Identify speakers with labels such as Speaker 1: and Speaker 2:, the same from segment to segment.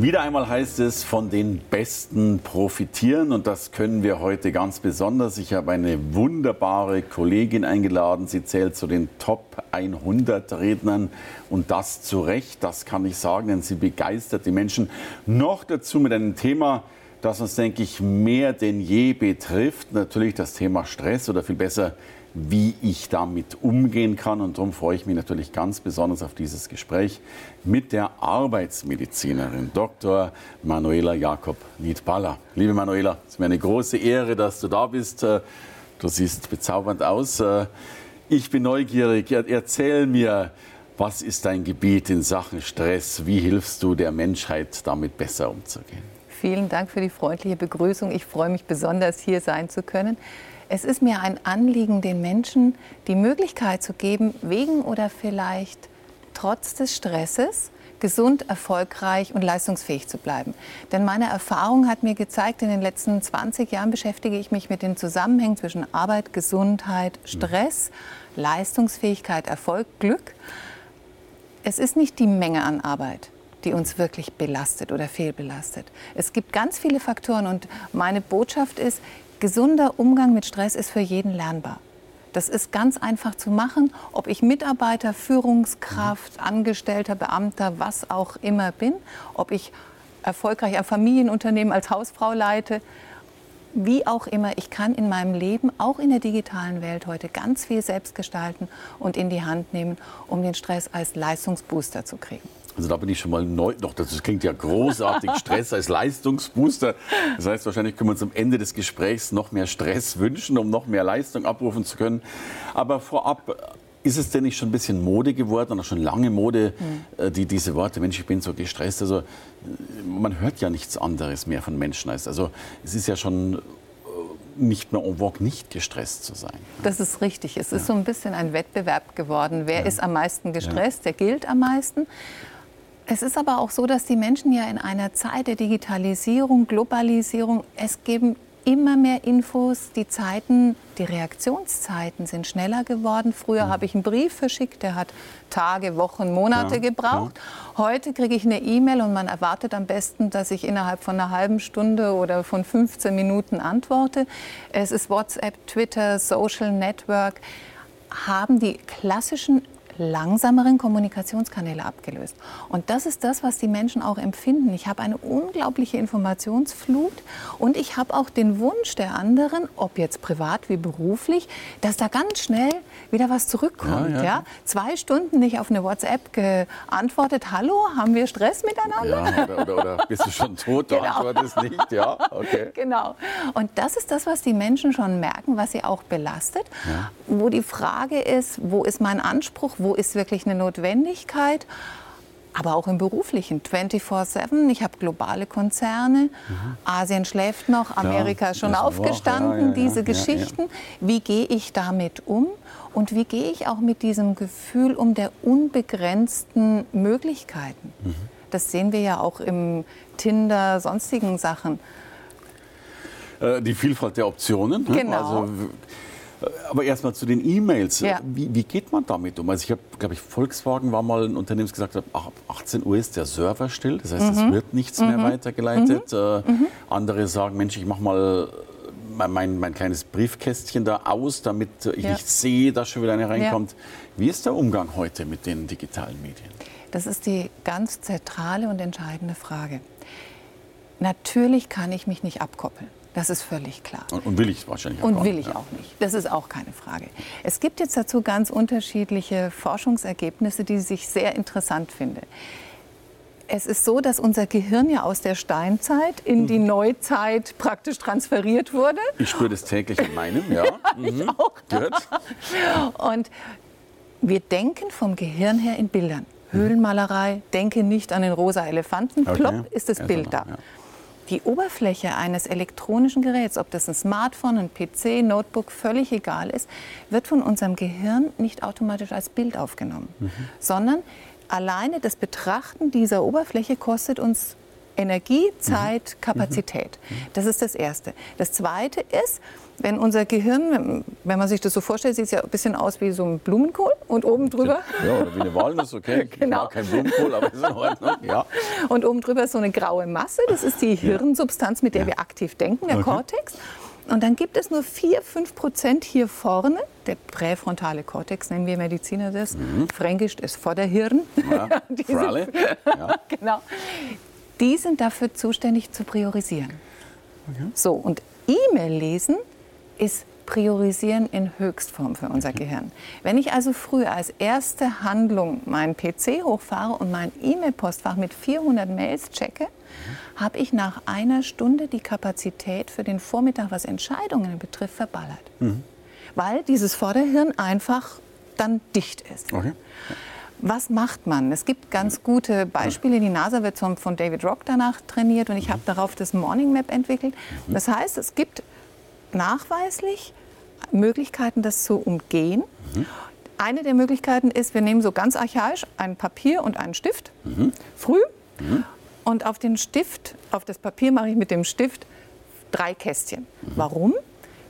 Speaker 1: Wieder einmal heißt es, von den Besten profitieren und das können wir heute ganz besonders. Ich habe eine wunderbare Kollegin eingeladen. Sie zählt zu den Top 100 Rednern und das zu Recht, das kann ich sagen, denn sie begeistert die Menschen. Noch dazu mit einem Thema, das uns, denke ich, mehr denn je betrifft. Natürlich das Thema Stress oder viel besser wie ich damit umgehen kann. Und darum freue ich mich natürlich ganz besonders auf dieses Gespräch mit der Arbeitsmedizinerin Dr. Manuela Jakob Niedballer. Liebe Manuela, es ist mir eine große Ehre, dass du da bist. Äh, du siehst bezaubernd aus. Äh, ich bin neugierig. Erzähl mir, was ist dein Gebiet in Sachen Stress? Wie hilfst du der Menschheit, damit besser umzugehen?
Speaker 2: Vielen Dank für die freundliche Begrüßung. Ich freue mich besonders, hier sein zu können. Es ist mir ein Anliegen, den Menschen die Möglichkeit zu geben, wegen oder vielleicht trotz des Stresses gesund, erfolgreich und leistungsfähig zu bleiben. Denn meine Erfahrung hat mir gezeigt, in den letzten 20 Jahren beschäftige ich mich mit den Zusammenhängen zwischen Arbeit, Gesundheit, Stress, Leistungsfähigkeit, Erfolg, Glück. Es ist nicht die Menge an Arbeit, die uns wirklich belastet oder fehlbelastet. Es gibt ganz viele Faktoren und meine Botschaft ist, Gesunder Umgang mit Stress ist für jeden lernbar. Das ist ganz einfach zu machen, ob ich Mitarbeiter, Führungskraft, Angestellter, Beamter, was auch immer bin, ob ich erfolgreich ein Familienunternehmen als Hausfrau leite, wie auch immer, ich kann in meinem Leben, auch in der digitalen Welt heute, ganz viel selbst gestalten und in die Hand nehmen, um den Stress als Leistungsbooster zu kriegen.
Speaker 1: Also da bin ich schon mal neu. Doch, das klingt ja großartig. Stress als Leistungsbooster. Das heißt, wahrscheinlich können wir uns am Ende des Gesprächs noch mehr Stress wünschen, um noch mehr Leistung abrufen zu können. Aber vorab, ist es denn nicht schon ein bisschen Mode geworden oder schon lange Mode, mhm. die, diese Worte, Mensch, ich bin so gestresst. Also man hört ja nichts anderes mehr von Menschen als. Also es ist ja schon äh, nicht mehr en vogue, nicht gestresst zu sein.
Speaker 2: Das ist richtig. Es ja. ist so ein bisschen ein Wettbewerb geworden. Wer ja. ist am meisten gestresst? Ja. Der gilt am meisten. Es ist aber auch so, dass die Menschen ja in einer Zeit der Digitalisierung, Globalisierung, es geben immer mehr Infos. Die Zeiten, die Reaktionszeiten sind schneller geworden. Früher mhm. habe ich einen Brief verschickt, der hat Tage, Wochen, Monate ja, gebraucht. Ja. Heute kriege ich eine E-Mail und man erwartet am besten, dass ich innerhalb von einer halben Stunde oder von 15 Minuten antworte. Es ist WhatsApp, Twitter, Social Network haben die klassischen langsameren Kommunikationskanäle abgelöst. Und das ist das, was die Menschen auch empfinden. Ich habe eine unglaubliche Informationsflut und ich habe auch den Wunsch der anderen, ob jetzt privat wie beruflich, dass da ganz schnell wieder was zurückkommt. Ja, ja. ja? Zwei Stunden nicht auf eine WhatsApp geantwortet, hallo, haben wir Stress miteinander?
Speaker 1: Ja, oder, oder, oder bist du schon tot, du genau. antwortest nicht, ja, okay.
Speaker 2: Genau. Und das ist das, was die Menschen schon merken, was sie auch belastet, wo die Frage ist, wo ist mein Anspruch, wo wo ist wirklich eine Notwendigkeit. Aber auch im beruflichen, 24-7. Ich habe globale Konzerne. Mhm. Asien schläft noch, Amerika ist schon aufgestanden. Ja, ja, ja, diese Geschichten. Wie gehe ich damit um? Und wie gehe ich auch mit diesem Gefühl um der unbegrenzten Möglichkeiten? Mhm. Das sehen wir ja auch im Tinder, sonstigen Sachen.
Speaker 1: Äh, die Vielfalt der Optionen.
Speaker 2: Ne? Genau. Also,
Speaker 1: aber erstmal zu den E-Mails. Ja. Wie, wie, geht man damit um? Also ich habe, glaube ich, Volkswagen war mal ein Unternehmen, das gesagt hat, ab 18 Uhr ist der Server still. Das heißt, mhm. es wird nichts mhm. mehr weitergeleitet. Mhm. Äh, mhm. andere sagen, Mensch, ich mache mal mein, mein, kleines Briefkästchen da aus, damit ich ja. nicht sehe, dass schon wieder eine reinkommt. Ja. Wie ist der Umgang heute mit den digitalen Medien?
Speaker 2: Das ist die ganz zentrale und entscheidende Frage. Natürlich kann ich mich nicht abkoppeln. Das ist völlig klar.
Speaker 1: Und, und will ich wahrscheinlich auch
Speaker 2: Und will ich auch nicht. Das ist auch keine Frage. Es gibt jetzt dazu ganz unterschiedliche Forschungsergebnisse, die ich sehr interessant finde. Es ist so, dass unser Gehirn ja aus der Steinzeit in die mhm. Neuzeit praktisch transferiert wurde.
Speaker 1: Ich spüre das täglich in meinem, ja.
Speaker 2: ich mhm. auch. Gut. Und wir denken vom Gehirn her in Bildern. Höhlenmalerei, denke nicht an den rosa Elefanten, okay. plopp ist das Bild da. Ja. Die Oberfläche eines elektronischen Geräts, ob das ein Smartphone, ein PC, Notebook, völlig egal ist, wird von unserem Gehirn nicht automatisch als Bild aufgenommen, mhm. sondern alleine das Betrachten dieser Oberfläche kostet uns Energie, Zeit. Kapazität. Das ist das Erste. Das Zweite ist, wenn unser Gehirn, wenn man sich das so vorstellt, sieht es ja ein bisschen aus wie so ein Blumenkohl und oben drüber.
Speaker 1: Ja, oder wie eine Walnuss, okay. genau. Kein Blumenkohl, aber ist in Ordnung. Ja.
Speaker 2: Und oben drüber ist so eine graue Masse, das ist die Hirnsubstanz, mit der ja. wir aktiv denken, der okay. Cortex. Und dann gibt es nur 4, 5 Prozent hier vorne, der präfrontale Kortex nennen wir Mediziner das. Mhm. Fränkisch ist Vorderhirn. Ja, ja. genau die sind dafür zuständig zu priorisieren. Okay. So, und E-Mail lesen ist Priorisieren in Höchstform für unser okay. Gehirn. Wenn ich also früher als erste Handlung meinen PC hochfahre und mein E-Mail-Postfach mit 400 Mails checke, mhm. habe ich nach einer Stunde die Kapazität für den Vormittag, was Entscheidungen betrifft, verballert. Mhm. Weil dieses Vorderhirn einfach dann dicht ist. Okay. Was macht man? Es gibt ganz gute Beispiele. Die NASA wird von David Rock danach trainiert und ich habe darauf das Morning Map entwickelt. Das heißt, es gibt nachweislich Möglichkeiten, das zu umgehen. Eine der Möglichkeiten ist, wir nehmen so ganz archaisch ein Papier und einen Stift, früh, und auf den Stift, auf das Papier mache ich mit dem Stift drei Kästchen. Warum?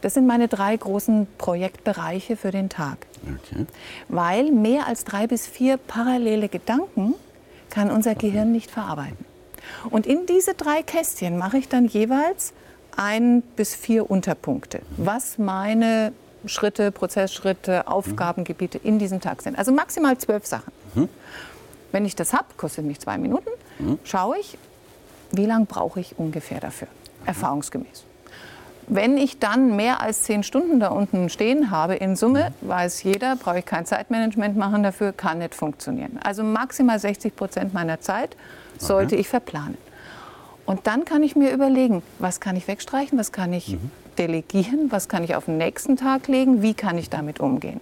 Speaker 2: Das sind meine drei großen Projektbereiche für den Tag. Okay. Weil mehr als drei bis vier parallele Gedanken kann unser. Gehirn nicht verarbeiten. Und in diese drei Kästchen mache ich dann jeweils ein bis vier Unterpunkte, was meine Schritte, Prozessschritte, Aufgabengebiete in diesem Tag sind. Also maximal zwölf Sachen. Mhm. Wenn ich das habe, kostet mich zwei Minuten, mhm. schaue ich, wie lange brauche ich ungefähr dafür, erfahrungsgemäß. Wenn ich dann mehr als zehn Stunden da unten stehen habe, in Summe, weiß jeder, brauche ich kein Zeitmanagement machen dafür, kann nicht funktionieren. Also maximal 60 Prozent meiner Zeit sollte okay. ich verplanen. Und dann kann ich mir überlegen, was kann ich wegstreichen, was kann ich mhm. delegieren, was kann ich auf den nächsten Tag legen, wie kann ich damit umgehen.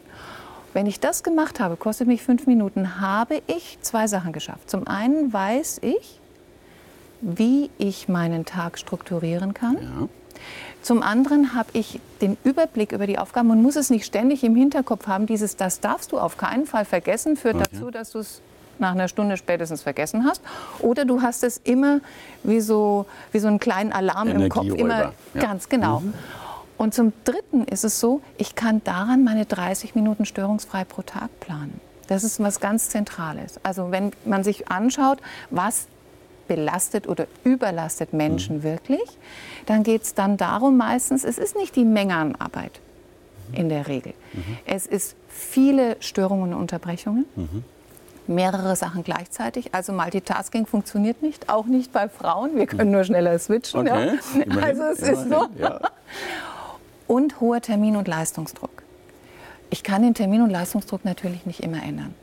Speaker 2: Wenn ich das gemacht habe, kostet mich fünf Minuten, habe ich zwei Sachen geschafft. Zum einen weiß ich, wie ich meinen Tag strukturieren kann. Ja. Zum anderen habe ich den Überblick über die Aufgaben und muss es nicht ständig im Hinterkopf haben. Dieses, das darfst du auf keinen Fall vergessen, führt okay. dazu, dass du es nach einer Stunde spätestens vergessen hast. Oder du hast es immer wie so, wie so einen kleinen Alarm im Kopf. Immer ja. ganz genau. Mhm. Und zum Dritten ist es so, ich kann daran meine 30 Minuten störungsfrei pro Tag planen. Das ist was ganz Zentrales. Also wenn man sich anschaut, was belastet oder überlastet Menschen mhm. wirklich, dann geht es dann darum meistens, es ist nicht die Menge an Arbeit in der Regel. Mhm. Es ist viele Störungen und Unterbrechungen. Mhm. Mehrere Sachen gleichzeitig. Also Multitasking funktioniert nicht, auch nicht bei Frauen. Wir können nur schneller switchen. Okay. Ja. Also es Immerhin. ist so. Ja. Und hoher Termin- und Leistungsdruck. Ich kann den Termin- und Leistungsdruck natürlich nicht immer ändern.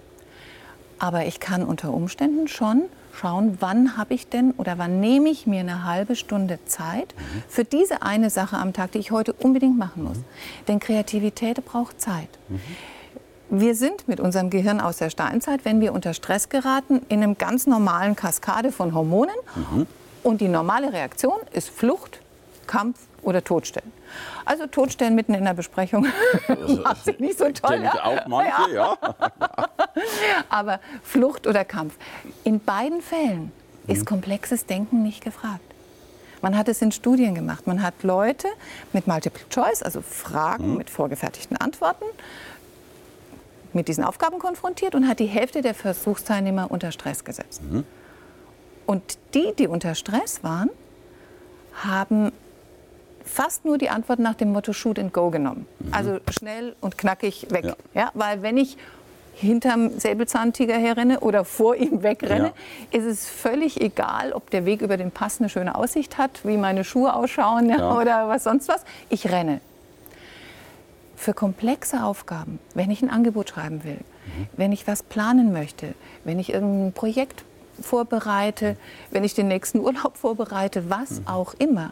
Speaker 2: Aber ich kann unter Umständen schon schauen, wann habe ich denn oder wann nehme ich mir eine halbe Stunde Zeit mhm. für diese eine Sache am Tag, die ich heute unbedingt machen muss. Mhm. Denn Kreativität braucht Zeit. Mhm. Wir sind mit unserem Gehirn aus der Steinzeit, wenn wir unter Stress geraten, in einem ganz normalen Kaskade von Hormonen. Mhm. Und die normale Reaktion ist Flucht, Kampf oder Todstellen. Also Todstellen mitten in der Besprechung macht sich nicht so toll.
Speaker 1: Ja. auch manche, ja. ja.
Speaker 2: Aber Flucht oder Kampf. In beiden Fällen ist mhm. komplexes Denken nicht gefragt. Man hat es in Studien gemacht. Man hat Leute mit Multiple Choice, also Fragen mhm. mit vorgefertigten Antworten, mit diesen Aufgaben konfrontiert und hat die Hälfte der Versuchsteilnehmer unter Stress gesetzt. Mhm. Und die, die unter Stress waren, haben fast nur die Antwort nach dem Motto Shoot and Go genommen. Mhm. Also schnell und knackig weg. Ja. ja. weil wenn ich hinterm Säbelzahntiger herrenne oder vor ihm wegrenne, ja. ist es völlig egal, ob der Weg über den Pass eine schöne Aussicht hat, wie meine Schuhe ausschauen ja. oder was sonst was. Ich renne. Für komplexe Aufgaben, wenn ich ein Angebot schreiben will, mhm. wenn ich was planen möchte, wenn ich irgendein Projekt vorbereite, mhm. wenn ich den nächsten Urlaub vorbereite, was mhm. auch immer,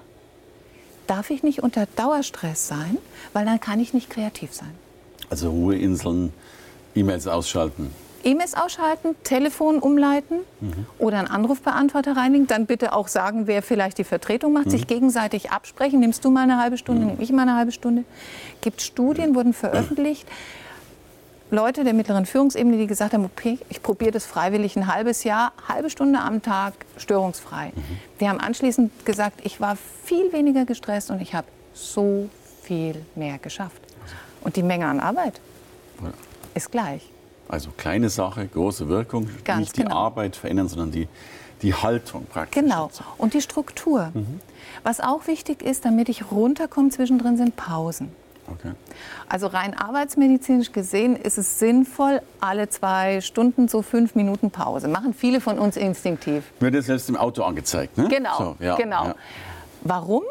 Speaker 2: darf ich nicht unter Dauerstress sein, weil dann kann ich nicht kreativ sein.
Speaker 1: Also Ruheinseln, E-Mails ausschalten.
Speaker 2: E-Mails ausschalten, Telefon umleiten mhm. oder einen Anrufbeantworter reinigen. Dann bitte auch sagen, wer vielleicht die Vertretung macht, mhm. sich gegenseitig absprechen. Nimmst du mal eine halbe Stunde, mhm. nehme ich mal eine halbe Stunde. Gibt Studien, wurden veröffentlicht. Leute der mittleren Führungsebene, die gesagt haben, okay, ich probiere das freiwillig ein halbes Jahr, halbe Stunde am Tag, störungsfrei. Mhm. Die haben anschließend gesagt, ich war viel weniger gestresst und ich habe so viel mehr geschafft. Und die Menge an Arbeit ja. Ist gleich.
Speaker 1: Also kleine Sache, große Wirkung. Ganz Nicht die genau. Arbeit verändern, sondern die, die Haltung praktisch.
Speaker 2: Genau. Und die Struktur. Mhm. Was auch wichtig ist, damit ich runterkomme zwischendrin, sind Pausen. Okay. Also rein arbeitsmedizinisch gesehen ist es sinnvoll, alle zwei Stunden so fünf Minuten Pause. Machen viele von uns instinktiv.
Speaker 1: Wird jetzt selbst im Auto angezeigt, ne?
Speaker 2: Genau, so, ja, genau. Ja. Warum?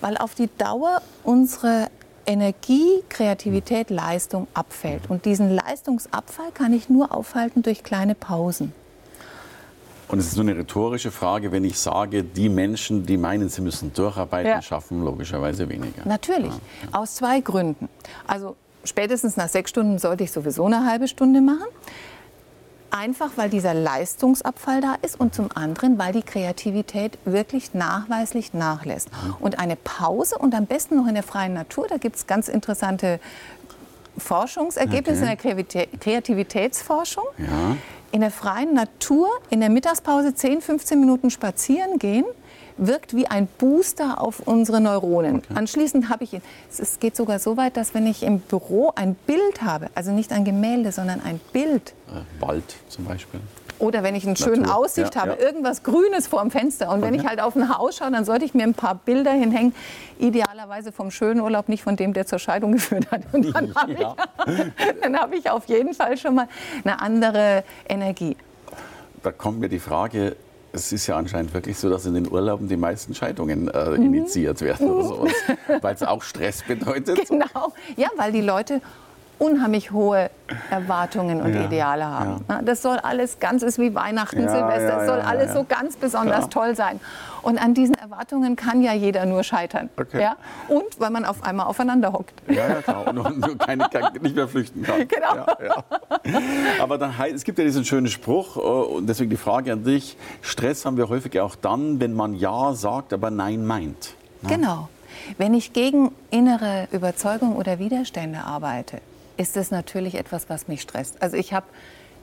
Speaker 2: Weil auf die Dauer unsere Energie, Kreativität, Leistung abfällt. Und diesen Leistungsabfall kann ich nur aufhalten durch kleine Pausen.
Speaker 1: Und es ist nur eine rhetorische Frage, wenn ich sage, die Menschen, die meinen, sie müssen durcharbeiten, ja. schaffen logischerweise weniger.
Speaker 2: Natürlich, ja, ja. aus zwei Gründen. Also spätestens nach sechs Stunden sollte ich sowieso eine halbe Stunde machen. Einfach weil dieser Leistungsabfall da ist und zum anderen, weil die Kreativität wirklich nachweislich nachlässt. Mhm. Und eine Pause und am besten noch in der freien Natur, da gibt es ganz interessante Forschungsergebnisse okay. in der Kreativitätsforschung. Ja in der freien Natur in der Mittagspause 10, 15 Minuten spazieren gehen, wirkt wie ein Booster auf unsere Neuronen. Okay. Anschließend habe ich, es geht sogar so weit, dass wenn ich im Büro ein Bild habe, also nicht ein Gemälde, sondern ein Bild.
Speaker 1: Äh, Wald zum Beispiel.
Speaker 2: Oder wenn ich eine schöne Aussicht ja, habe, ja. irgendwas Grünes vor dem Fenster. Und wenn ich halt auf ein Haus schaue, dann sollte ich mir ein paar Bilder hinhängen. Idealerweise vom schönen Urlaub, nicht von dem, der zur Scheidung geführt hat. Und dann habe ja. ich, hab ich auf jeden Fall schon mal eine andere Energie.
Speaker 1: Da kommt mir die Frage, es ist ja anscheinend wirklich so, dass in den Urlauben die meisten Scheidungen äh, mhm. initiiert werden oder sowas, weil es auch Stress bedeutet.
Speaker 2: Genau, ja, weil die Leute unheimlich hohe Erwartungen und ja, Ideale haben. Ja. Das soll alles ganz, ist wie Weihnachten, ja, Silvester, das soll alles so ganz besonders toll sein. Und an diesen Erwartungen kann ja jeder nur scheitern. Okay. Ja? Und weil man auf einmal aufeinander hockt.
Speaker 1: Ja, ja, klar. Und, und keine, nicht mehr flüchten kann.
Speaker 2: Genau.
Speaker 1: Aber dann, es gibt ja diesen schönen Spruch, äh, und deswegen die Frage an dich, Stress haben wir häufig auch dann, wenn man Ja sagt, aber Nein meint.
Speaker 2: Genau. Wenn ich gegen innere Überzeugung oder Widerstände arbeite, ist es natürlich etwas, was mich stresst. Also ich habe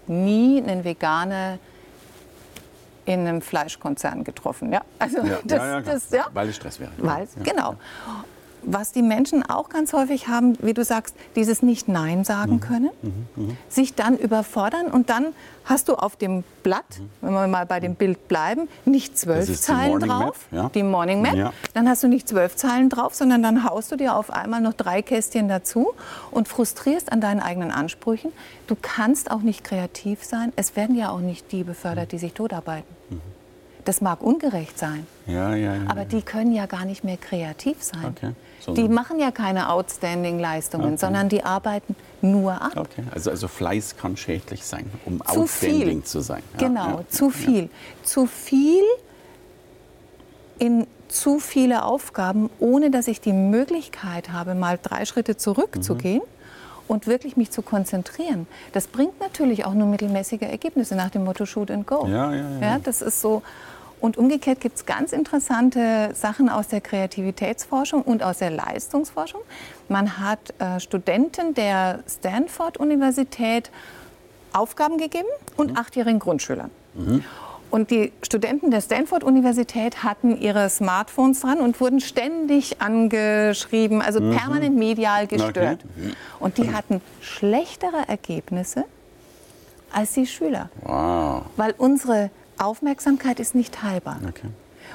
Speaker 2: nie einen Veganer in einem Fleischkonzern getroffen. Ja?
Speaker 1: Also ja, das, ja, ja, das, ja. Weil es Stress wäre.
Speaker 2: Weil, genau was die Menschen auch ganz häufig haben, wie du sagst, dieses Nicht-Nein sagen mhm. können, mhm. Mhm. sich dann überfordern und dann hast du auf dem Blatt, mhm. wenn wir mal bei dem Bild bleiben, nicht zwölf Zeilen drauf, Map, ja. die Morning Map, ja. dann hast du nicht zwölf Zeilen drauf, sondern dann haust du dir auf einmal noch drei Kästchen dazu und frustrierst an deinen eigenen Ansprüchen. Du kannst auch nicht kreativ sein. Es werden ja auch nicht die befördert, die sich totarbeiten. Mhm. Das mag ungerecht sein,
Speaker 1: ja, ja, ja,
Speaker 2: aber die können ja gar nicht mehr kreativ sein. Okay. Die machen ja keine Outstanding-Leistungen, okay. sondern die arbeiten nur ab.
Speaker 1: Okay. Also, also Fleiß kann schädlich sein, um zu outstanding viel. zu sein.
Speaker 2: Ja, genau, ja, zu viel. Ja. Zu viel in zu viele Aufgaben, ohne dass ich die Möglichkeit habe, mal drei Schritte zurückzugehen. Mhm und wirklich mich zu konzentrieren. Das bringt natürlich auch nur mittelmäßige Ergebnisse nach dem Motto Shoot and Go.
Speaker 1: Ja, ja, ja. ja
Speaker 2: das ist so. Und umgekehrt gibt es ganz interessante Sachen aus der Kreativitätsforschung und aus der Leistungsforschung. Man hat äh, Studenten der Stanford-Universität Aufgaben gegeben und mhm. achtjährigen Grundschülern. Mhm. Und die Studenten der Stanford-Universität hatten ihre Smartphones dran und wurden ständig angeschrieben, also mhm. permanent medial gestört. Okay. Und die hatten schlechtere Ergebnisse als die Schüler.
Speaker 1: Wow.
Speaker 2: Weil unsere Aufmerksamkeit ist nicht teilbar. Okay.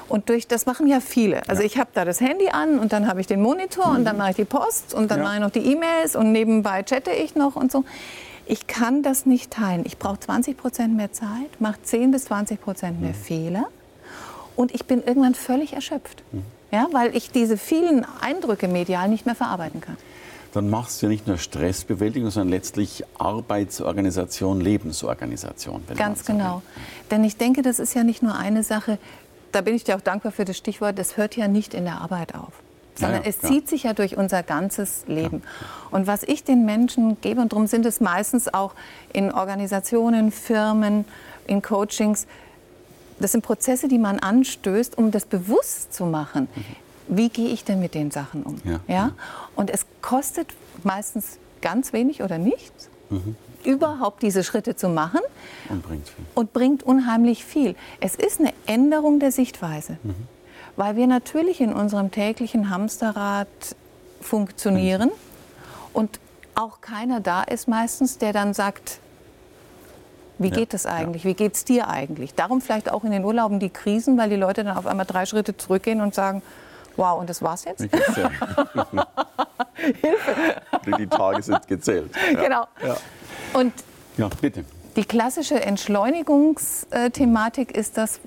Speaker 2: Und durch das machen ja viele. Also ja. ich habe da das Handy an und dann habe ich den Monitor mhm. und dann mache ich die Post und dann ja. mache ich noch die E-Mails und nebenbei chatte ich noch und so. Ich kann das nicht teilen. Ich brauche 20 Prozent mehr Zeit, mache 10 bis 20 Prozent mehr mhm. Fehler und ich bin irgendwann völlig erschöpft. Mhm. Ja, weil ich diese vielen Eindrücke medial nicht mehr verarbeiten kann
Speaker 1: dann machst du ja nicht nur Stressbewältigung, sondern letztlich Arbeitsorganisation, Lebensorganisation.
Speaker 2: Ganz genau. Denn ich denke, das ist ja nicht nur eine Sache, da bin ich dir auch dankbar für das Stichwort, das hört ja nicht in der Arbeit auf. sondern
Speaker 1: Ja, ja,
Speaker 2: es
Speaker 1: ja.
Speaker 2: zieht sich ja durch unser ganzes Leben. Und was ich den Menschen gebe, und darum sind es meistens auch in Organisationen, Firmen, in Coachings, das sind Prozesse, die man anstößt, um das bewusst zu machen. Wie gehe ich denn mit den Sachen um?
Speaker 1: Ja.
Speaker 2: Und es kostet meistens ganz wenig oder nichts, überhaupt diese Schritte zu machen
Speaker 1: Und bringt viel.
Speaker 2: und bringt unheimlich viel. Es ist eine Änderung der Sichtweise, weil wir natürlich in unserem täglichen Hamsterrad funktionieren und auch keiner da ist meistens, der dann sagt, wie
Speaker 1: Ja,
Speaker 2: geht es eigentlich? Wie geht es dir eigentlich? Darum vielleicht auch in den Urlauben die Krisen, weil die Leute dann auf einmal drei Schritte zurückgehen und sagen, wow, und das war's jetzt?
Speaker 1: Hilfe! Die Tage sind gezählt. Ja.
Speaker 2: Genau.
Speaker 1: Ja.
Speaker 2: Und
Speaker 1: ja, bitte.
Speaker 2: Die klassische Entschleunigungsthematik ist das,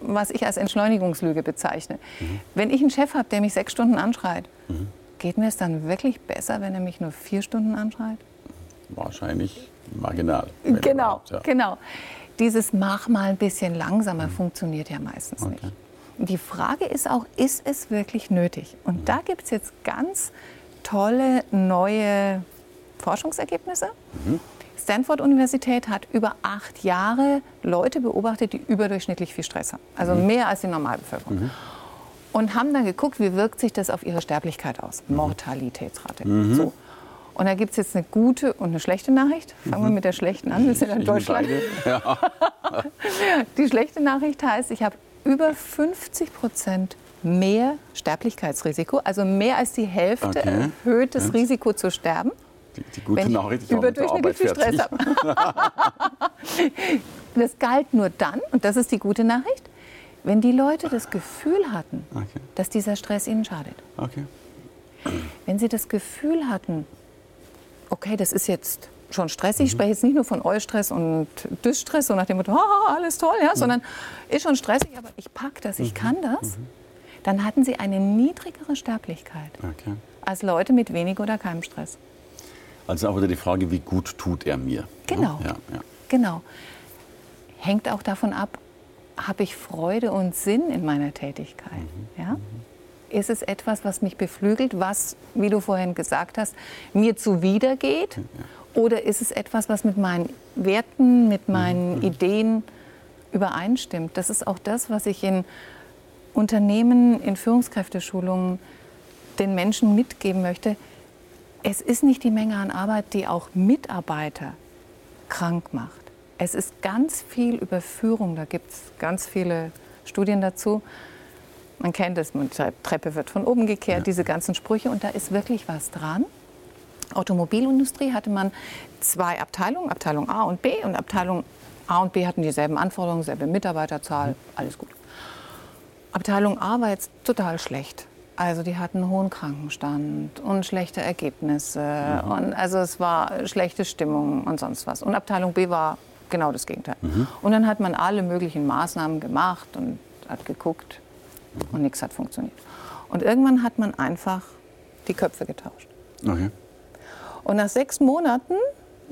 Speaker 2: was ich als Entschleunigungslüge bezeichne. Wenn ich einen Chef habe, der mich sechs Stunden anschreit, geht mir es dann wirklich besser, wenn er mich nur vier Stunden anschreit?
Speaker 1: Wahrscheinlich marginal.
Speaker 2: Genau,
Speaker 1: ja.
Speaker 2: genau. Dieses Mach mal ein bisschen langsamer funktioniert ja meistens nicht. Die Frage ist auch, ist es wirklich nötig? Und da gibt es jetzt ganz tolle neue Forschungsergebnisse. Stanford Universität hat über acht Jahre Leute beobachtet, die überdurchschnittlich viel Stress haben. Also mehr als die Normalbevölkerung. Und haben dann geguckt, wie wirkt sich das auf ihre Sterblichkeit aus. Mortalitätsrate. So. Und da gibt es jetzt eine gute und eine schlechte Nachricht. Fangen wir mit der schlechten an. Wir sind in Deutschland.
Speaker 1: Ja.
Speaker 2: Die schlechte Nachricht heißt, ich habe über 50 Prozent mehr Sterblichkeitsrisiko, also mehr als die Hälfte
Speaker 1: Okay.
Speaker 2: erhöhtes
Speaker 1: Ja.
Speaker 2: Risiko zu sterben,
Speaker 1: Die, die gute
Speaker 2: wenn ich
Speaker 1: Nachricht, ich
Speaker 2: überdurchschnittlich viel. Stress habe. das galt nur dann, und das ist die gute Nachricht, wenn die Leute das Gefühl hatten,
Speaker 1: Okay.
Speaker 2: dass dieser Stress ihnen schadet.
Speaker 1: Okay.
Speaker 2: Wenn sie das Gefühl hatten, okay, das ist jetzt schon stressig, ich spreche jetzt nicht nur von Eustress und Dysstress, so nach dem Motto, "Ah, alles toll, ja, sondern ist schon stressig, aber ich pack das, ich kann das, dann hatten sie eine niedrigere Sterblichkeit
Speaker 1: okay.
Speaker 2: als Leute mit wenig oder keinem Stress.
Speaker 1: Also auch wieder die Frage, wie gut tut er mir?
Speaker 2: Genau.
Speaker 1: Ja, ja.
Speaker 2: Genau. Hängt auch davon ab, habe ich Freude und Sinn in meiner Tätigkeit? Ja? Ist es etwas, was mich beflügelt, was, wie du vorhin gesagt hast, mir zuwidergeht? Oder ist es etwas, was mit meinen Werten, mit meinen Ideen übereinstimmt? Das ist auch das, was ich in Unternehmen, in Führungskräfteschulungen den Menschen mitgeben möchte. Es ist nicht die Menge an Arbeit, die auch Mitarbeiter krank macht. Es ist ganz viel Überführung, da gibt es ganz viele Studien dazu. Man kennt es, die Treppe wird von oben gekehrt, diese ganzen Sprüche und da ist wirklich was dran. Automobilindustrie hatte man zwei Abteilungen, Abteilung A und B und Abteilung A und B hatten dieselben Anforderungen, selbe Mitarbeiterzahl, alles gut. Abteilung A war jetzt total schlecht. Also die hatten hohen Krankenstand und schlechte Ergebnisse und also es war schlechte Stimmung und sonst was. Und Abteilung B war genau das Gegenteil. Und dann hat man alle möglichen Maßnahmen gemacht und hat geguckt und nichts hat funktioniert. Und irgendwann hat man einfach die Köpfe getauscht.
Speaker 1: Okay.
Speaker 2: Und nach sechs Monaten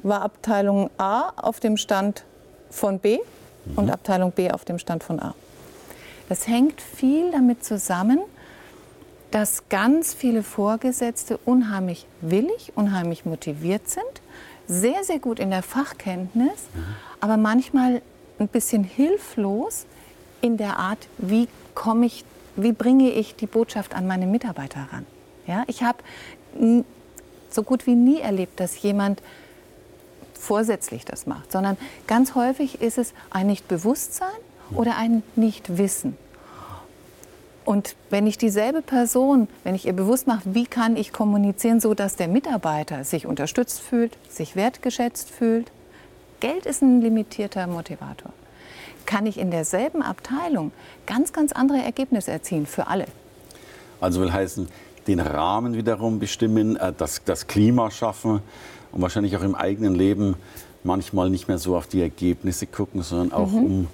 Speaker 2: war Abteilung A auf dem Stand von B und Abteilung B auf dem Stand von A. Das hängt viel damit zusammen, dass ganz viele Vorgesetzte unheimlich willig, unheimlich motiviert sind, sehr, sehr gut in der Fachkenntnis, aber manchmal ein bisschen hilflos in der Art, wie komme ich, wie bringe ich die Botschaft an meine Mitarbeiter ran. Ja, ich habe so gut wie nie erlebt, dass jemand vorsätzlich das macht, sondern ganz häufig ist es ein Nichtbewusstsein oder ein Nichtwissen. Und wenn ich dieselbe Person, wenn ich ihr bewusst mache, wie kann ich kommunizieren, so dass der Mitarbeiter sich unterstützt fühlt, sich wertgeschätzt fühlt, Geld ist ein limitierter Motivator, kann ich in derselben Abteilung ganz, ganz andere Ergebnisse erzielen für alle.
Speaker 1: Also will heißen, den Rahmen wiederum bestimmen, äh, das, das Klima schaffen und wahrscheinlich auch im eigenen Leben manchmal nicht mehr so auf die Ergebnisse gucken, sondern auch um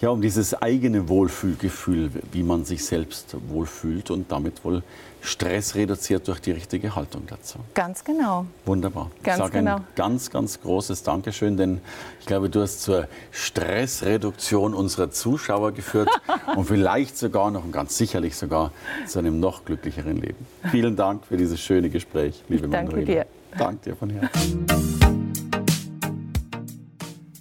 Speaker 1: Ja, um dieses eigene Wohlfühlgefühl, wie man sich selbst wohlfühlt und damit wohl Stress reduziert durch die richtige Haltung dazu.
Speaker 2: Ganz genau.
Speaker 1: Wunderbar.
Speaker 2: Ganz
Speaker 1: ich sage
Speaker 2: genau.
Speaker 1: ein ganz, ganz großes Dankeschön, denn ich glaube, du hast zur Stressreduktion unserer Zuschauer geführt und vielleicht sogar noch und ganz sicherlich sogar zu einem noch glücklicheren Leben. Vielen Dank für dieses schöne Gespräch, liebe
Speaker 2: Ich danke
Speaker 1: Manuela.
Speaker 2: dir.
Speaker 1: Danke dir von Herzen.